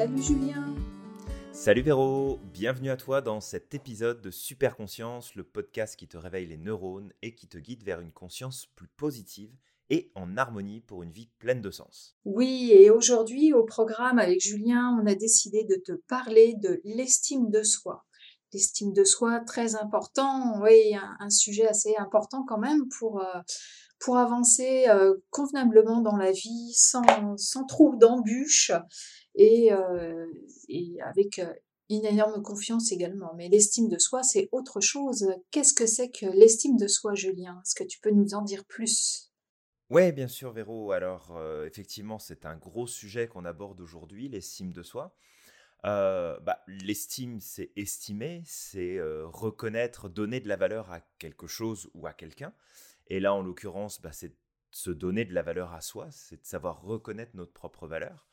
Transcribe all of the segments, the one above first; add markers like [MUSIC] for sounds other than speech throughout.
Salut Julien Salut Véro, bienvenue à toi dans cet épisode de Super Conscience, le podcast qui te réveille les neurones et qui te guide vers une conscience plus positive et en harmonie pour une vie pleine de sens. Oui, et aujourd'hui au programme avec Julien, on a décidé de te parler de l'estime de soi. L'estime de soi, très important, oui, un, sujet assez important quand même pour, euh, pour avancer euh, convenablement dans la vie, sans, sans trop d'embûches et, euh, et avec une énorme confiance également. Mais l'estime de soi, c'est autre chose. Qu'est-ce que c'est que l'estime de soi, Julien? Est-ce que tu peux nous en dire plus? Oui, bien sûr, Véro. Alors, euh, effectivement, c'est un gros sujet qu'on aborde aujourd'hui, l'estime de soi. Euh, bah, l'estime, c'est estimer, c'est euh, reconnaître, donner de la valeur à quelque chose ou à quelqu'un. Et là, en l'occurrence, bah, c'est se donner de la valeur à soi, c'est de savoir reconnaître notre propre valeur.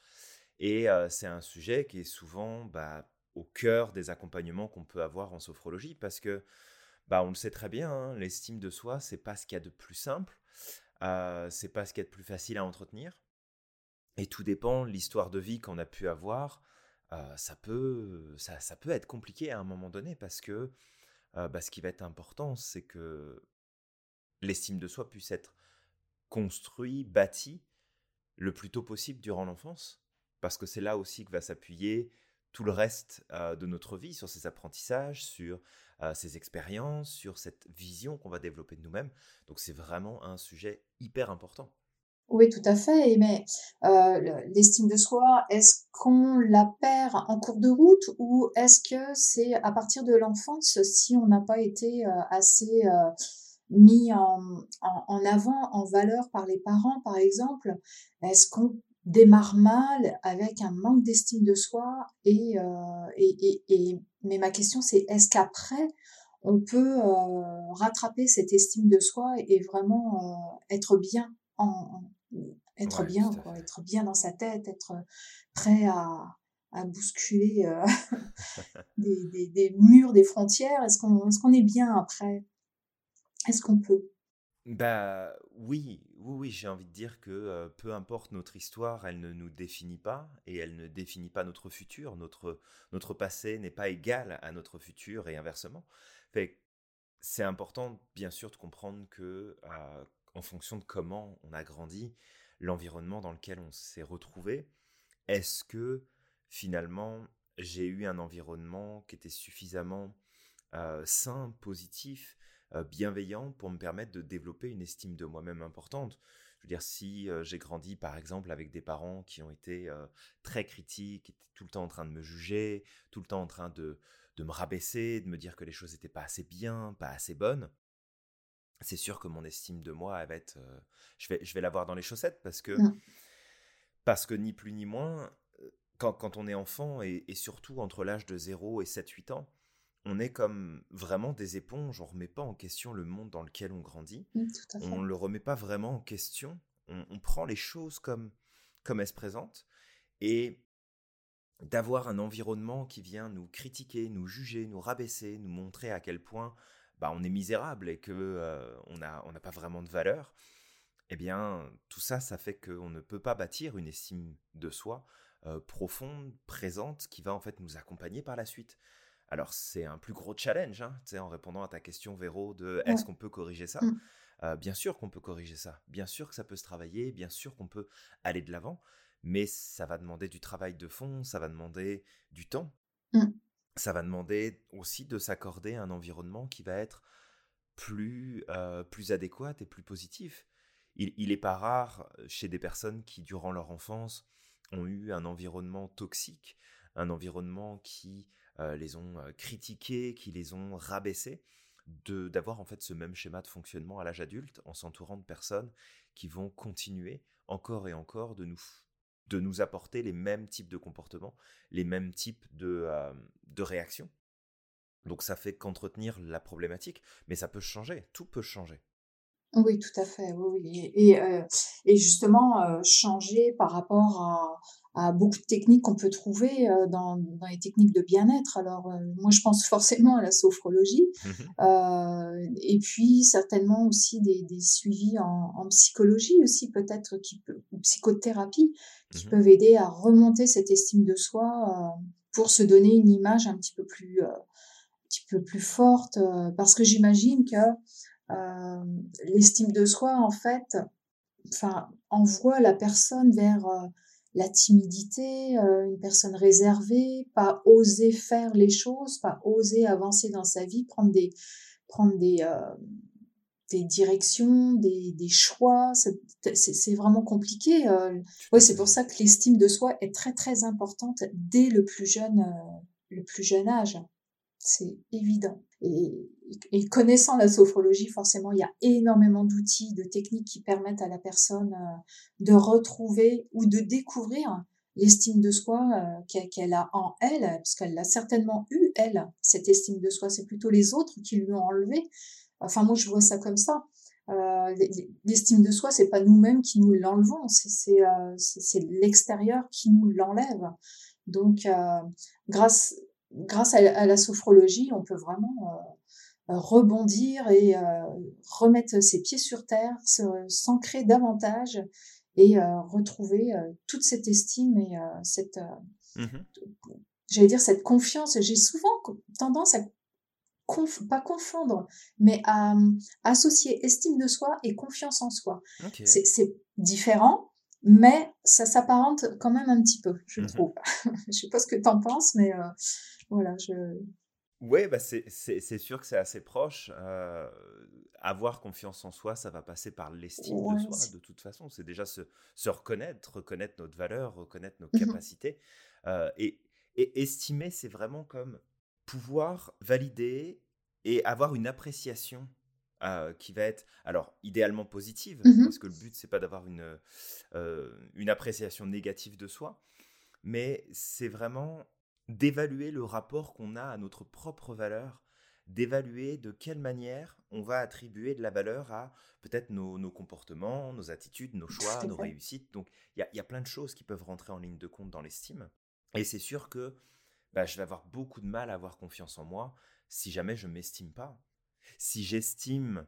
Et c'est un sujet qui est souvent bah, au cœur des accompagnements qu'on peut avoir en sophrologie, parce que, bah, on le sait très bien, hein, l'estime de soi, c'est pas ce qu'il y a de plus simple. Euh, c'est pas ce qui est le plus facile à entretenir. Et tout dépend l'histoire de vie qu'on a pu avoir. Ça, peut, être compliqué à un moment donné parce que bah, ce qui va être important, c'est que l'estime de soi puisse être construit, bâti le plus tôt possible durant l'enfance. Parce que c'est là aussi que va s'appuyer tout le reste de notre vie, sur ses apprentissages, sur ses expériences, sur cette vision qu'on va développer de nous-mêmes. Donc c'est vraiment un sujet hyper important. Oui, tout à fait. Mais l'estime de soi, est-ce qu'on la perd en cours de route ou est-ce que c'est à partir de l'enfance, si on n'a pas été assez mis en, en, avant, en valeur par les parents, par exemple, est-ce qu'on démarre mal avec un manque d'estime de soi et, et, et, mais ma question c'est est-ce qu'après on peut rattraper cette estime de soi et vraiment être bien en, être bien quoi, être bien dans sa tête être prêt à, à bousculer [LAUGHS] des, des, des, murs des frontières? Est-ce qu'on est-ce qu'on est bien après? Est-ce qu'on peut bah oui, oui, oui, j'ai envie de dire que peu importe notre histoire, elle ne nous définit pas et elle ne définit pas notre futur. Notre, notre passé n'est pas égal à notre futur et inversement. C'est important, bien sûr, de comprendre que en fonction de comment on a grandi, l'environnement dans lequel on s'est retrouvé, est-ce que finalement j'ai eu un environnement qui était suffisamment sain, positif, bienveillant pour me permettre de développer une estime de moi-même importante. Je veux dire, si euh, j'ai grandi par exemple avec des parents qui ont été euh, très critiques, qui étaient tout le temps en train de me juger, tout le temps en train de, de me rabaisser, de me dire que les choses n'étaient pas assez bien, pas assez bonnes, c'est sûr que mon estime de moi, elle va être, je vais, je vais l'avoir dans les chaussettes parce que, mmh. parce que ni plus ni moins, quand, quand on est enfant et, et surtout entre l'âge de 0 et 7-8 ans, on est comme vraiment des éponges, on remet pas en question le monde dans lequel on grandit, mmh, on le remet pas vraiment en question, on, prend les choses comme, comme elles se présentent, et d'avoir un environnement qui vient nous critiquer, nous juger, nous rabaisser, nous montrer à quel point bah, on est misérable et que euh, on n'a on pas vraiment de valeur, eh bien tout ça, ça fait qu'on ne peut pas bâtir une estime de soi euh, profonde, présente, qui va en fait nous accompagner par la suite. Alors c'est un plus gros challenge, hein, en répondant à ta question Véro de est-ce qu'on peut corriger ça? Mmh. euh, Bien sûr qu'on peut corriger ça, bien sûr que ça peut se travailler, bien sûr qu'on peut aller de l'avant, mais ça va demander du travail de fond, ça va demander du temps, mmh. ça va demander aussi de s'accorder un environnement qui va être plus, euh, plus adéquat et plus positif. Il n'est pas rare chez des personnes qui, durant leur enfance, ont eu un environnement toxique, un environnement qui les ont euh, critiqués, qui les ont rabaissés, d'avoir en fait ce même schéma de fonctionnement à l'âge adulte en s'entourant de personnes qui vont continuer encore et encore de nous de nous apporter les mêmes types de comportements, les mêmes types de, euh, de réactions. Donc ça fait qu'entretenir la problématique, mais ça peut changer, tout peut changer. Oui, tout à fait, oui, oui et justement, heu, changer par rapport à à beaucoup de techniques qu'on peut trouver, heu, dans dans les techniques de bien-être. Alors, moi, je pense forcément à la sophrologie, Mmh et puis certainement aussi des des suivis en en psychologie aussi peut-être qui peut ou psychothérapie, qui Mmh peuvent aider à remonter cette estime de soi, pour se donner une image un petit peu plus, un petit peu plus forte, parce que j'imagine que Hem, l'estime de soi, en fait, enfin, envoie la personne vers, heu, la timidité, heu, une personne réservée, pas oser faire les choses, pas oser avancer dans sa vie, prendre des prendre des, des directions, des des choix. C'est vraiment compliqué, ouais, c'est pour ça que l'estime de soi est très, très importante dès le plus jeune, le plus jeune âge. C'est évident et connaissant la sophrologie, forcément, il y a énormément d'outils, de techniques qui permettent à la personne, heu, de retrouver ou de découvrir l'estime de soi, heu, qu'elle a en elle, parce qu'elle l'a certainement eue, elle, cette estime de soi. C'est plutôt les autres qui lui ont enlevé. Enfin, moi, je vois ça comme ça. L'e l'estime de soi, c'est pas nous-mêmes qui nous l'enlevons, c'est c'est l'extérieur qui nous l'enlève. Donc, grâce grâce à la à la sophrologie, on peut vraiment, heu, rebondir et heu, remettre ses pieds sur terre, s'ancrer davantage et retrouver, toute cette estime et cette, Mmh j'allais dire cette confiance. J'ai souvent tendance à conf pas confondre, mais à, associer estime de soi et confiance en soi. C'est différent, mais ça s'apparente quand même un petit peu, je Mmh trouve. [LAUGHS] Je sais pas ce que tu en penses, mais heu, voilà, je Ouais, bah, c'est sûr que c'est assez proche, heu, avoir confiance en soi, ça va passer par l'estime de soi, de toute façon. C'est déjà se se reconnaître, reconnaître notre valeur, reconnaître nos mmh capacités, et et estimer, c'est vraiment comme pouvoir valider et avoir une appréciation, heu, qui va être alors idéalement positive, Mmh parce que le but, c'est pas d'avoir une, heu, une appréciation négative de soi, mais c'est vraiment d'évaluer le rapport qu'on a à notre propre valeur, d'évaluer de quelle manière on va attribuer de la valeur à peut-être nos, nos comportements, nos attitudes, nos choix, nos réussites. Donc il y y a plein de choses qui peuvent rentrer en ligne de compte dans l'estime. Et c'est sûr que bah, je vais avoir beaucoup de mal à avoir confiance en moi si jamais je m'estime pas. Si j'estime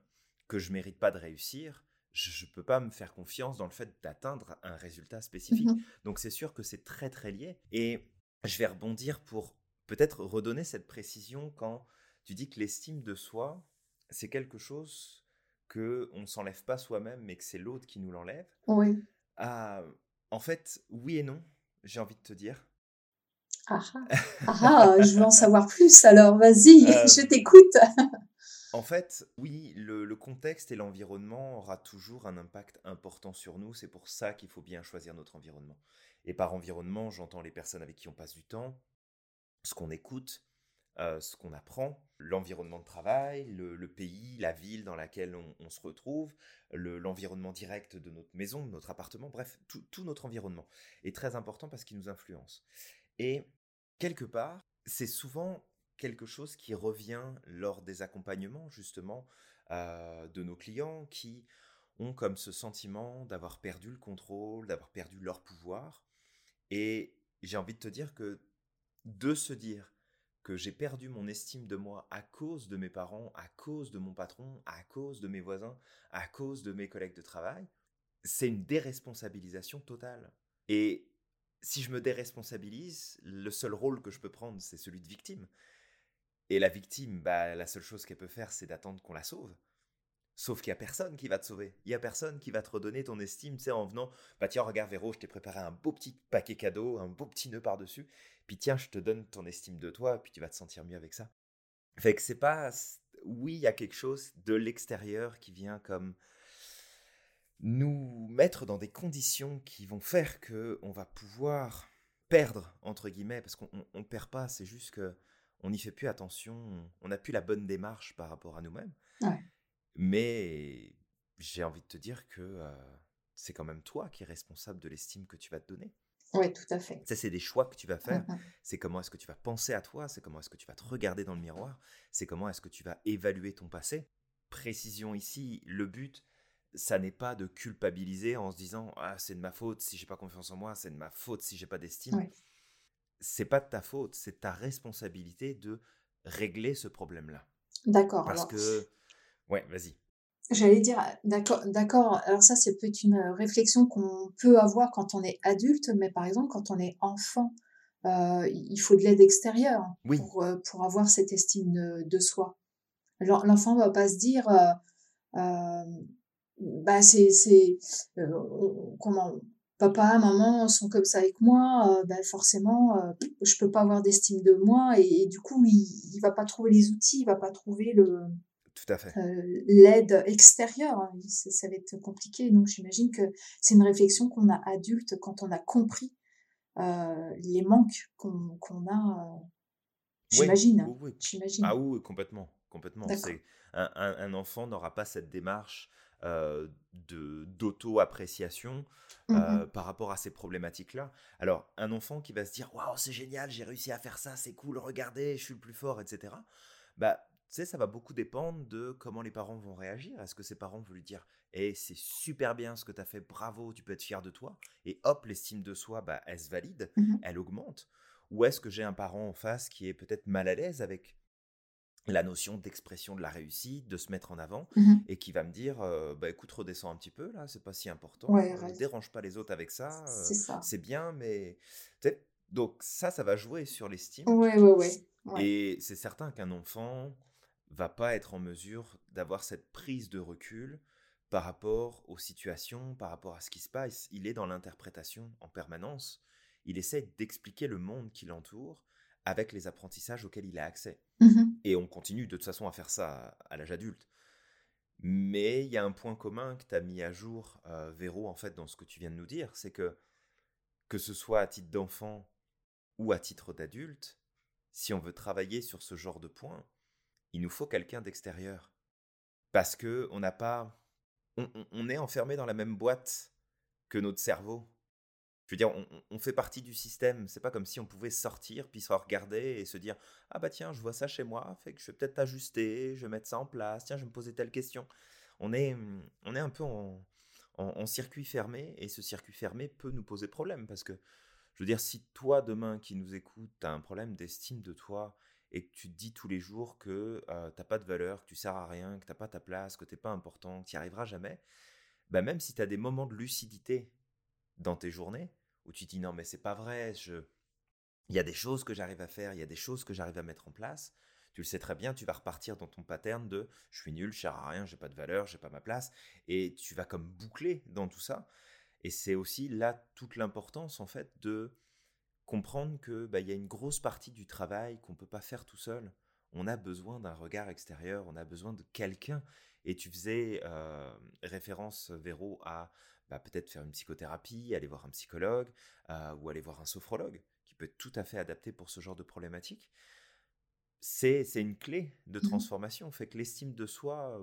que je mérite pas de réussir, je ne peux pas me faire confiance dans le fait d'atteindre un résultat spécifique. Mmh Donc c'est sûr que c'est très très lié. Et je vais rebondir pour peut-être redonner cette précision quand tu dis que l'estime de soi, c'est quelque chose que on ne s'enlève pas soi-même, mais que c'est l'autre qui nous l'enlève. Oui. Ah, en fait, oui et non, j'ai envie de te dire. Ah ah. Ah je veux en savoir plus alors, vas-y, [LAUGHS] je Euh, t'écoute. [LAUGHS] En fait, oui, le, le contexte et l'environnement aura toujours un impact important sur nous. C'est pour ça qu'il faut bien choisir notre environnement. Et par environnement, j'entends les personnes avec qui on passe du temps, ce qu'on écoute, euh, ce qu'on apprend, l'environnement de travail, le, le pays, la ville dans laquelle on, on se retrouve, le- l'environnement direct de notre maison, de notre appartement, bref, tout, tout notre environnement est très important parce qu'il nous influence. Et quelque part, c'est souvent quelque chose qui revient lors des accompagnements, justement, euh, de nos clients qui ont comme ce sentiment d'avoir perdu le contrôle, d'avoir perdu leur pouvoir. Et j'ai envie de te dire que de se dire que j'ai perdu mon estime de moi à cause de mes parents, à cause de mon patron, à cause de mes voisins, à cause de mes collègues de travail, c'est une déresponsabilisation totale. Et si je me déresponsabilise, le seul rôle que je peux prendre, c'est celui de victime. Et la victime, bah, la seule chose qu'elle peut faire, c'est d'attendre qu'on la sauve. Sauf qu'il n'y a personne qui va te sauver. Il n'y a personne qui va te redonner ton estime, tu sais, en venant, bah tiens, regarde Véro, je t'ai préparé un beau petit paquet cadeau, un beau petit nœud par-dessus, puis tiens, je te donne ton estime de toi, puis tu vas te sentir mieux avec ça. Fait que c'est pas... Oui, il y a quelque chose de l'extérieur qui vient comme nous mettre dans des conditions qui vont faire que on va pouvoir perdre entre guillemets parce qu'on on, on perd pas c'est juste que on n'y fait plus attention on n'a plus la bonne démarche par rapport à nous-mêmes. Ouais, mais j'ai envie de te dire que euh, c'est quand même toi qui es responsable de l'estime que tu vas te donner. Ouais, tout à fait. ça c'est des choix que tu vas faire. Mh. c'est comment est-ce que tu vas penser à toi c'est comment est-ce que tu vas te regarder dans le miroir c'est comment est-ce que tu vas évaluer ton passé. Précision ici le but ça n'est pas de culpabiliser en se disant ah c'est de ma faute si j'ai pas confiance en moi, c'est de ma faute si j'ai pas d'estime. C'est pas de ta faute, c'est ta responsabilité de régler ce problème-là. D'accord. Parce que ouais, vas-y. J'allais dire, d'accord, d'accord. Alors ça, c'est peut-être une réflexion qu'on peut avoir quand on est adulte, mais par exemple, quand on est enfant, euh, il faut de l'aide extérieure pour, euh, pour avoir cette estime de, de soi. L'enfant va pas se dire, euh, bah c'est c'est comment papa maman sont comme ça avec moi bah forcément je peux pas avoir d'estime de moi et, du coup il, il va pas trouver les outils il va pas trouver le tout à fait. l'aide extérieure. Hein, ça, va être compliqué. Donc j'imagine que c'est une réflexion qu'on a adulte quand on a compris euh, les manques qu'on a. j'imagine. Oui, j'imagine. Ah oui, complètement. complètement. Un, un, enfant n'aura pas cette démarche euh, d'auto-appréciation mmh euh, par rapport à ces problématiques-là. Alors, un enfant qui va se dire Waouh, c'est génial, j'ai réussi à faire ça, c'est cool, regardez, je suis le plus fort, etc. Bah, tu sais, ça va beaucoup dépendre de comment les parents vont réagir. Est-ce que ces parents vont lui dire Eh, c'est super bien ce que tu as fait, bravo, tu peux être fier de toi Et hop, l'estime de soi, bah, elle se valide, mmh elle augmente. Ou est-ce que j'ai un parent en face qui est peut-être mal à l'aise avec la notion d'expression de la réussite, de se mettre en avant, mmh et qui va me dire euh, bah écoute, redescends un petit peu là, c'est pas si important, ne euh, dérange pas les autres avec ça, euh, c'est bien, mais donc ça, ça va jouer sur l'estime. Ouais, ouais, ouais. Et c'est certain qu'un enfant, va pas être en mesure d'avoir cette prise de recul par rapport aux situations, par rapport à ce qui se passe. Il est dans l'interprétation en permanence. Il essaie d'expliquer le monde qui l'entoure avec les apprentissages auxquels il a accès. Mmh Et on continue de toute façon à faire ça à, l'âge adulte. Mais il y a un point commun que tu as mis à jour, euh, Véro, en fait, dans ce que tu viens de nous dire, c'est que que ce soit à titre d'enfant ou à titre d'adulte, si on veut travailler sur ce genre de points, il nous faut quelqu'un d'extérieur. Parce que on n'a pas. On, est enfermé dans la même boîte que notre cerveau. Je veux dire, on, fait partie du système. C'est pas comme si on pouvait sortir, puis se regarder et se dire Ah bah tiens, je vois ça chez moi, fait que je vais peut-être ajuster, je vais mettre ça en place, tiens, je vais me poser telle question. On est, on est un peu en, circuit fermé, et ce circuit fermé peut nous poser problème. Parce que, je veux dire, si toi, demain, qui nous écoute, tu as un problème d'estime de toi, et que tu te dis tous les jours que tu n'as pas de valeur, que tu sers à rien, que tu n'as pas ta place, que tu n'es pas important, que tu n'y arriveras jamais, bah même si tu as des moments de lucidité dans tes journées, où tu te dis non mais c'est pas vrai, il y a des choses que j'arrive à faire, il y a des choses que j'arrive à mettre en place, tu le sais très bien, tu vas repartir dans ton pattern de je suis nul, je sers à rien, j'ai pas de valeur, j'ai pas ma place, et tu vas comme boucler dans tout ça. Et c'est aussi là toute l'importance en fait de comprendre que bah, y a une grosse partie du travail qu'on peut pas faire tout seul. On a besoin d'un regard extérieur, on a besoin de quelqu'un. Et tu faisais euh, référence, Véro, à bah, peut-être faire une psychothérapie, aller voir un psychologue euh, ou aller voir un sophrologue, qui peut être tout à fait adapté pour ce genre de problématique. C'est une clé de mmh transformation. Fait que l'estime de soi,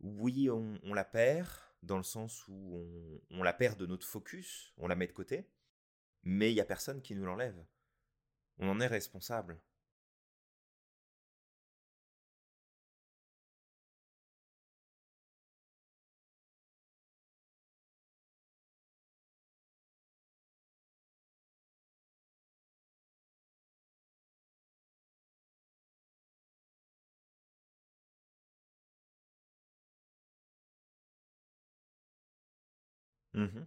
oui, on, la perd, dans le sens où on, on la perd de notre focus, on la met de côté mais il n'y a personne qui nous l'enlève. On en est responsable. Mmh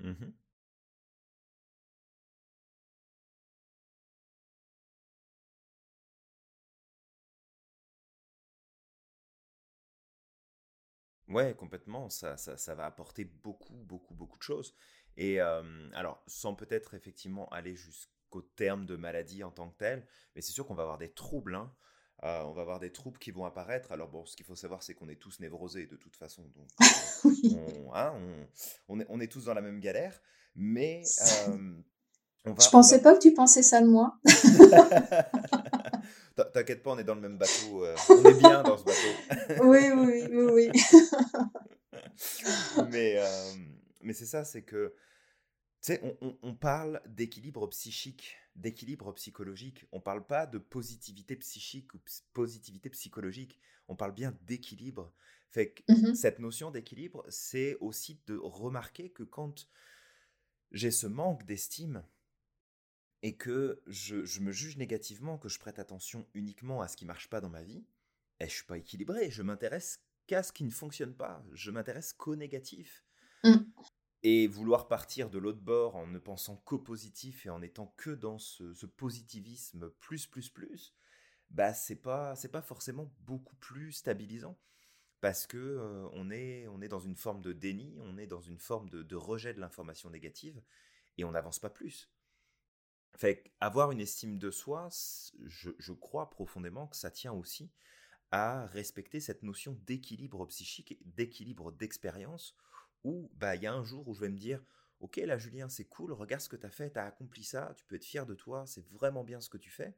Mmh Ouais, complètement. Ça, ça, ça, va apporter beaucoup, beaucoup, beaucoup de choses. Et alors, sans peut-être effectivement aller jusqu'au terme de maladie en tant que tel, mais c'est sûr qu'on va avoir des troubles. Hein. on va avoir des troubles qui vont apparaître. Alors bon, ce qu'il faut savoir, c'est qu'on est tous névrosés de toute façon. Donc, [LAUGHS] hein, on, est, on, est, tous dans la même galère. Mais on va, Je pensais pas que tu pensais ça de moi. [LAUGHS] T'inquiète pas, on est dans le même bateau. on est bien dans ce bateau. oui, oui, oui. mais mais c'est ça, c'est que tu sais, on, parle d'équilibre psychique, d'équilibre psychologique. On parle pas de positivité psychique ou positivité psychologique. On parle bien d'équilibre. Fait que mmh cette notion d'équilibre, c'est aussi de remarquer que quand j'ai ce manque d'estime et que je, me juge négativement, que je prête attention uniquement à ce qui marche pas dans ma vie, et eh, je suis pas équilibré. Je m'intéresse qu'à ce qui ne fonctionne pas. Je m'intéresse qu'au négatif. Mmh. Et vouloir partir de l'autre bord en ne pensant qu'au positif et en étant que dans ce, positivisme plus, plus, plus, bah c'est pas, pas forcément beaucoup plus stabilisant. Parce que euh, on, est, on est dans une forme de déni, on est dans une forme de, rejet de l'information négative et on n'avance pas plus. Avoir une estime de soi, je, je crois profondément que ça tient aussi à respecter cette notion d'équilibre psychique, d'équilibre d'expérience, où bah, il y a un jour où je vais me dire Ok, là, Julien, c'est cool, regarde ce que tu as fait, tu as accompli ça, tu peux être fier de toi, c'est vraiment bien ce que tu fais.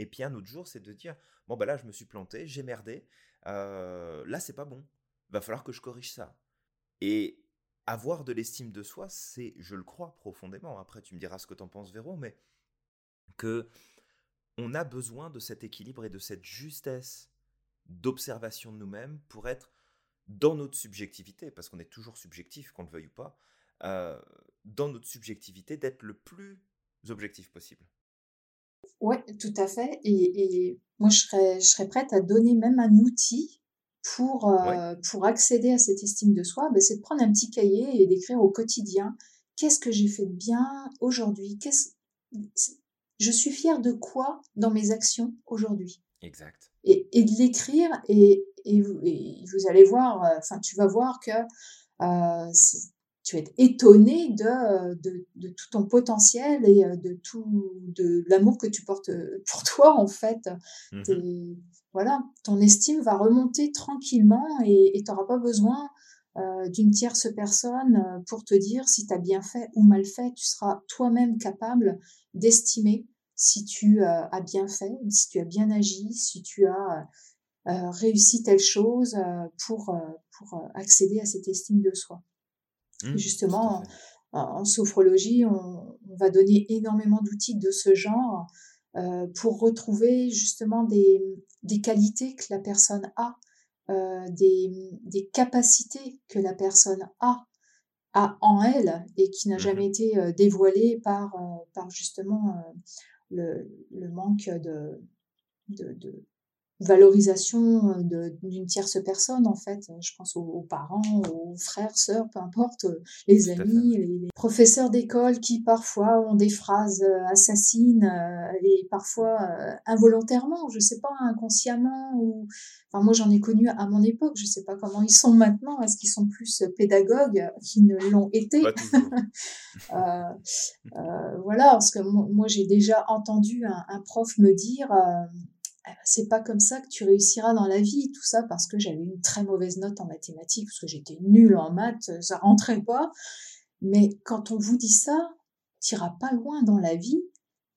Et puis un autre jour, c'est de dire Bon, bah là, je me suis planté, j'ai merdé, euh, là, c'est pas bon, va falloir que je corrige ça. Et avoir de l'estime de soi, c'est, je le crois profondément, après, tu me diras ce que tu en penses, Véro, mais que on a besoin de cet équilibre et de cette justesse d'observation de nous-mêmes pour être dans notre subjectivité, parce qu'on est toujours subjectif, qu'on le veuille ou pas, euh, dans notre subjectivité, d'être le plus objectif possible. Oui, tout à fait. Et, moi, je serais, je serais prête à donner même un outil pour, euh, pour accéder à cette estime de soi. Ben, c'est de prendre un petit cahier et d'écrire au quotidien qu'est-ce que j'ai fait de bien aujourd'hui? Je suis fière de quoi dans mes actions aujourd'hui? Exact. Et, et de l'écrire et, et vous, allez voir, euh, enfin, tu vas voir que euh, tu vas être étonné de, de, tout ton potentiel et euh, de tout de l'amour que tu portes [LAUGHS] pour toi en fait. Mmh voilà, ton estime va remonter tranquillement et tu n'auras pas besoin d'une tierce personne pour te dire si tu as bien fait ou mal fait. Tu seras toi-même capable d'estimer si tu as bien fait, si tu as bien agi, si tu as euh, réussi telle chose euh, pour, euh, pour accéder à cette estime de soi. Mmh, justement, en, sophrologie, on, va donner énormément d'outils de ce genre pour retrouver justement des, des, qualités que la personne a, des, des, capacités que la personne a, a en elle et qui n'a mmh jamais été dévoilée par, par justement le, le, manque de, de, de, valorisation euh, d'une tierce personne en fait. Je pense aux, parents, aux frères, sœurs, peu importe, euh, les amis, les, professeurs d'école qui parfois ont des phrases euh, assassines et parfois involontairement, je sais pas, inconsciemment ou enfin moi j'en ai connu à mon époque, je sais pas comment ils sont maintenant, est-ce qu'ils sont plus pédagogues qu'ils ne l'ont été? [LAUGHS] Voilà, parce que moi j'ai déjà entendu un, un, prof me dire c'est pas comme ça que tu réussiras dans la vie, tout ça parce que j'avais une très mauvaise note en mathématiques, parce que j'étais nulle en maths, ça rentrait pas. Mais quand on vous dit ça, tu iras pas loin dans la vie.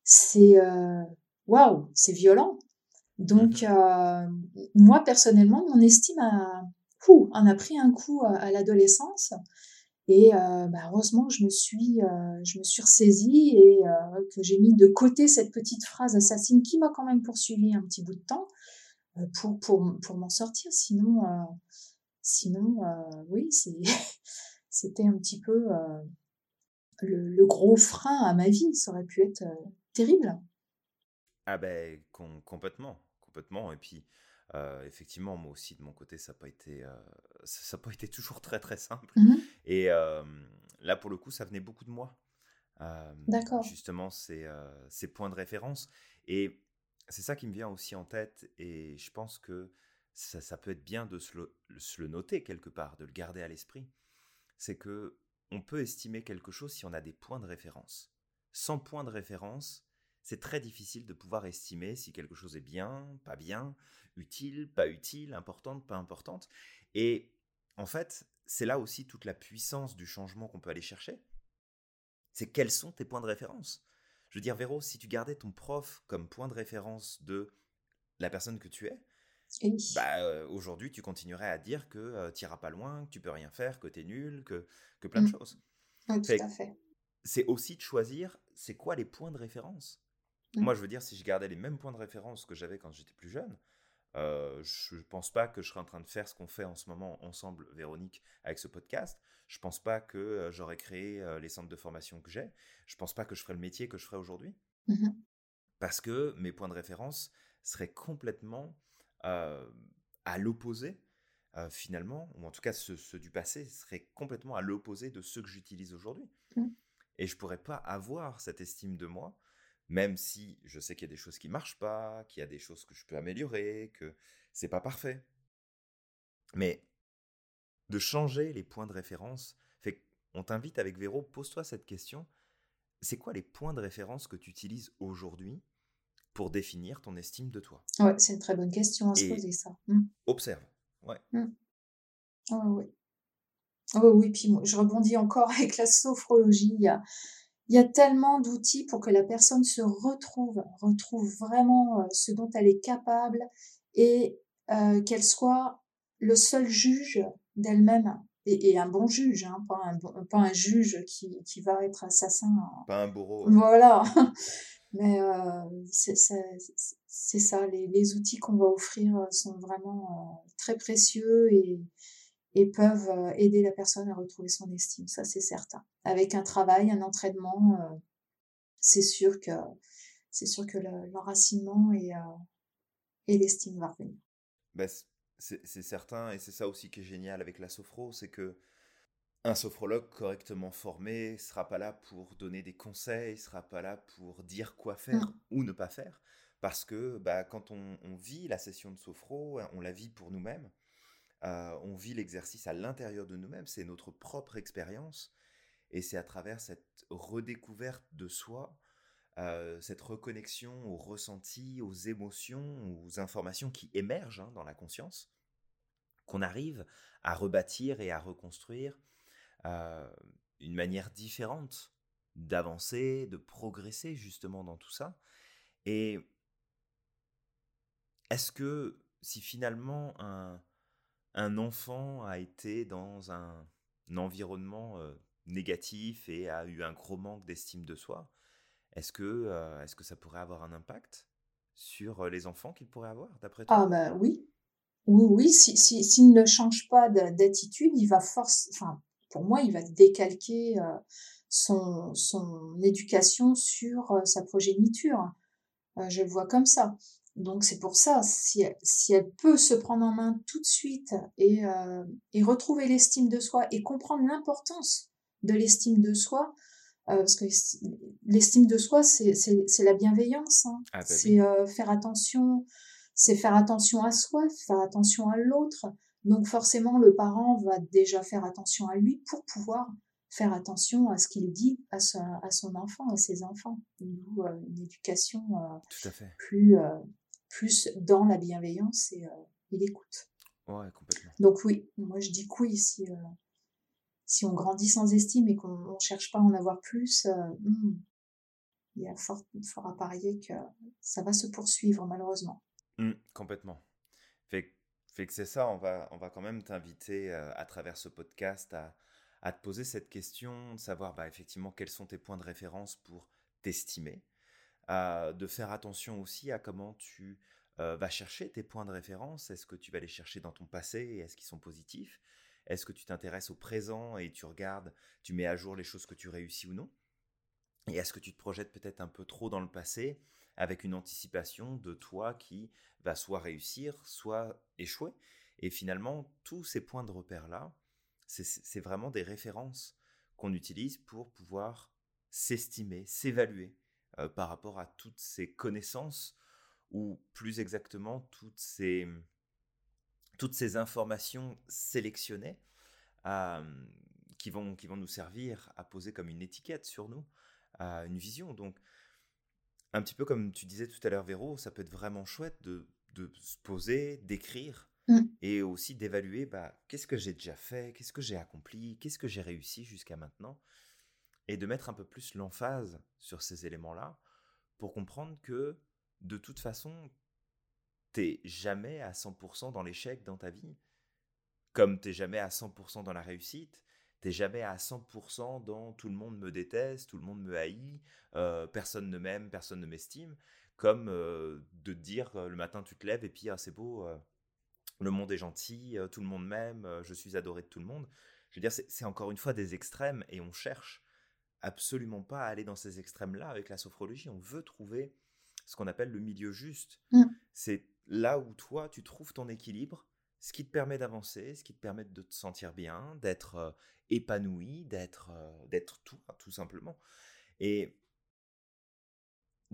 C'est euh, waouh, c'est violent. Donc mmh euh, moi personnellement, mon estime a, en a pris un coup à l'adolescence. Et euh, bah, heureusement je me suis, euh, je me suis ressaisie et euh, que j'ai mis de côté cette petite phrase assassine qui m'a quand même poursuivi un petit bout de temps pour, pour, pour m'en sortir. Sinon, sinon oui, [LAUGHS] c'était un petit peu le, le, gros frein à ma vie. Ça aurait pu être terrible. Ah ben complètement, complètement. Et puis effectivement, moi aussi, de mon côté, ça n'a pas, été, ça, pas été toujours très très simple. Mmh Et là, pour le coup, ça venait beaucoup de moi. D'accord. Justement, ces, ces points de référence. Et c'est ça qui me vient aussi en tête. Et je pense que ça, ça peut être bien de se le, se le, noter quelque part, de le garder à l'esprit. C'est que on peut estimer quelque chose si on a des points de référence. Sans points de référence, c'est très difficile de pouvoir estimer si quelque chose est bien, pas bien, utile, pas utile, importante, pas importante. Et en fait, c'est là aussi toute la puissance du changement qu'on peut aller chercher. C'est quels sont tes points de référence? Je veux dire, Véro, si tu gardais ton prof comme point de référence de la personne que tu es, bah, euh, aujourd'hui, tu continuerais à dire que euh, tu n'iras pas loin, que tu peux rien faire, que tu es nul, que, que plein de mmh. choses. tout à fait. C'est aussi de choisir, c'est quoi les points de référence? Mmh. Moi, je veux dire, si je gardais les mêmes points de référence que j'avais quand j'étais plus jeune, euh, je ne pense pas que je serais en train de faire ce qu'on fait en ce moment ensemble, Véronique, avec ce podcast. Je ne pense pas que j'aurais créé les centres de formation que j'ai. Je ne pense pas que je ferais le métier que je ferais aujourd'hui. Mmh Parce que mes points de référence seraient complètement à l'opposé, finalement, ou en tout cas ceux, du passé seraient complètement à l'opposé de ceux que j'utilise aujourd'hui. Mmh. Et je pourrais pas avoir cette estime de moi, même si je sais qu'il y a des choses qui marchent pas, qu'il y a des choses que je peux améliorer, que c'est pas parfait. Mais de changer les points de référence, fait on t'invite avec Véro, pose-toi cette question. C'est quoi les points de référence que tu utilises aujourd'hui pour définir ton estime de toi? Ouais, c'est une très bonne question à se poser, ça. Mmh. Observe. Ouais. Mmh. oui. Oh, oui, puis moi, je rebondis encore [LAUGHS] avec la sophrologie. Il y a, il y a tellement d'outils pour que la personne se retrouve, retrouve vraiment euh, ce dont elle est capable et euh, qu'elle soit le seul juge d'elle-même et, un bon juge, hein, pas, un, pas un juge qui, qui va être assassin. Pas un bourreau. Voilà. [LAUGHS] Mais euh, c'est ça, les, les outils qu'on va offrir sont vraiment euh, très précieux et, et peuvent aider la personne à retrouver son estime, ça c'est certain. Avec un travail, un entraînement, c'est sûr que c'est sûr que l'enracinement et, et l'estime va revenir. Bah, c'est certain, et c'est ça aussi qui est génial avec la sophro, c'est que un sophrologue correctement formé sera pas là pour donner des conseils, sera pas là pour dire quoi faire ou ne pas faire, parce que bah, quand on, vit la session de sophro, on la vit pour nous-mêmes, euh, on vit l'exercice à l'intérieur de nous-mêmes, c'est notre propre expérience, et c'est à travers cette redécouverte de soi, euh, cette reconnexion aux ressentis, aux émotions, aux informations qui émergent hein, dans la conscience, qu'on arrive à rebâtir et à reconstruire une manière différente d'avancer, de progresser justement dans tout ça. Et est-ce que si finalement un, un, enfant a été dans un, environnement négatif et a eu un gros manque d'estime de soi, est-ce que, est-ce que ça pourrait avoir un impact sur les enfants qu'il pourrait avoir, d'après toi? Ah ben oui. Oui, oui, s'il si, si, ne change pas d'attitude, il va force, enfin, pour moi, il va décalquer euh, son, son éducation sur euh, sa progéniture. Euh, je le vois comme ça. Donc c'est pour ça, si, si, elle peut se prendre en main tout de suite et, et retrouver l'estime de soi et comprendre l'importance de l'estime de soi, parce que l'estime de soi, c'est la bienveillance, hein. ah, bah c'est faire attention, c'est faire attention à soi, faire attention à l'autre, donc forcément, le parent va déjà faire attention à lui pour pouvoir faire attention à ce qu'il dit à, à, son enfant, à ses enfants. D'où euh, une éducation euh, euh, plus dans la bienveillance et, l'écoute. Ouais, complètement. Donc oui, moi je dis que oui, si, si on grandit sans estime et qu'on ne cherche pas à en avoir plus, hmm, il y a fort, fort, à parier que ça va se poursuivre malheureusement. Mmh, complètement. Fait fait que c'est ça, on va, on va quand même t'inviter euh, à travers ce podcast à, à, te poser cette question, de savoir bah, effectivement quels sont tes points de référence pour t'estimer, de faire attention aussi à comment tu euh, vas chercher tes points de référence. Est-ce que tu vas les chercher dans ton passé Est-ce qu'ils sont positifs? Est-ce que tu t'intéresses au présent et tu regardes, tu mets à jour les choses que tu réussis ou non? Et est-ce que tu te projettes peut-être un peu trop dans le passé avec une anticipation de toi qui va soit réussir, soit échouer? Et finalement, tous ces points de repère-là, c'est vraiment des références qu'on utilise pour pouvoir s'estimer, s'évaluer euh, par rapport à toutes ces connaissances, ou plus exactement toutes ces, toutes ces informations sélectionnées euh, qui, vont, qui vont nous servir à poser comme une étiquette sur nous, à une vision. Donc, un petit peu comme tu disais tout à l'heure, Véro, ça peut être vraiment chouette de, se poser, d'écrire mmh. et aussi d'évaluer bah, qu'est-ce que j'ai déjà fait, qu'est-ce que j'ai accompli, qu'est-ce que j'ai réussi jusqu'à maintenant et de mettre un peu plus l'emphase sur ces éléments-là pour comprendre que de toute façon, t'es jamais à 100% dans l'échec dans ta vie, comme t'es jamais à 100% dans la réussite, t'es jamais à 100% dans tout le monde me déteste, tout le monde me haït, euh, personne ne m'aime, personne ne m'estime, comme euh, de dire euh, le matin tu te lèves et puis ah, c'est beau, le monde est gentil, tout le monde m'aime, je suis adoré de tout le monde. Je veux dire, c'est encore une fois des extrêmes et on cherche absolument pas à aller dans ces extrêmes-là avec la sophrologie. On veut trouver ce qu'on appelle le milieu juste. Mmh. C'est là où toi, tu trouves ton équilibre, ce qui te permet d'avancer, ce qui te permet de te sentir bien, d'être euh, épanoui, d'être euh, d'être tout, tout simplement. Et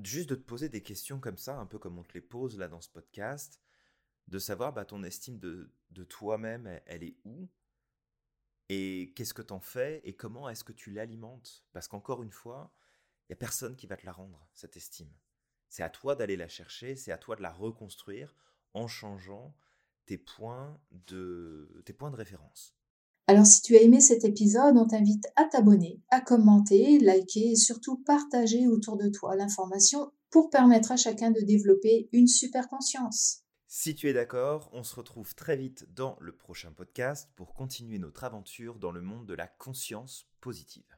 juste de te poser des questions comme ça, un peu comme on te les pose là dans ce podcast, de savoir bah, ton estime de, de toi-même, elle, est où? Et qu'est-ce que t'en fais et comment est-ce que tu l'alimentes? Parce qu'encore une fois, il n'y a personne qui va te la rendre, cette estime. C'est à toi d'aller la chercher, c'est à toi de la reconstruire en changeant tes points de, tes points de référence. Alors si tu as aimé cet épisode, on t'invite à t'abonner, à commenter, liker et surtout partager autour de toi l'information pour permettre à chacun de développer une super conscience. Si tu es d'accord, on se retrouve très vite dans le prochain podcast pour continuer notre aventure dans le monde de la conscience positive.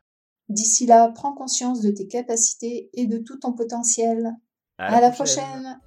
D'ici là, prends conscience de tes capacités et de tout ton potentiel. À, la, prochaine.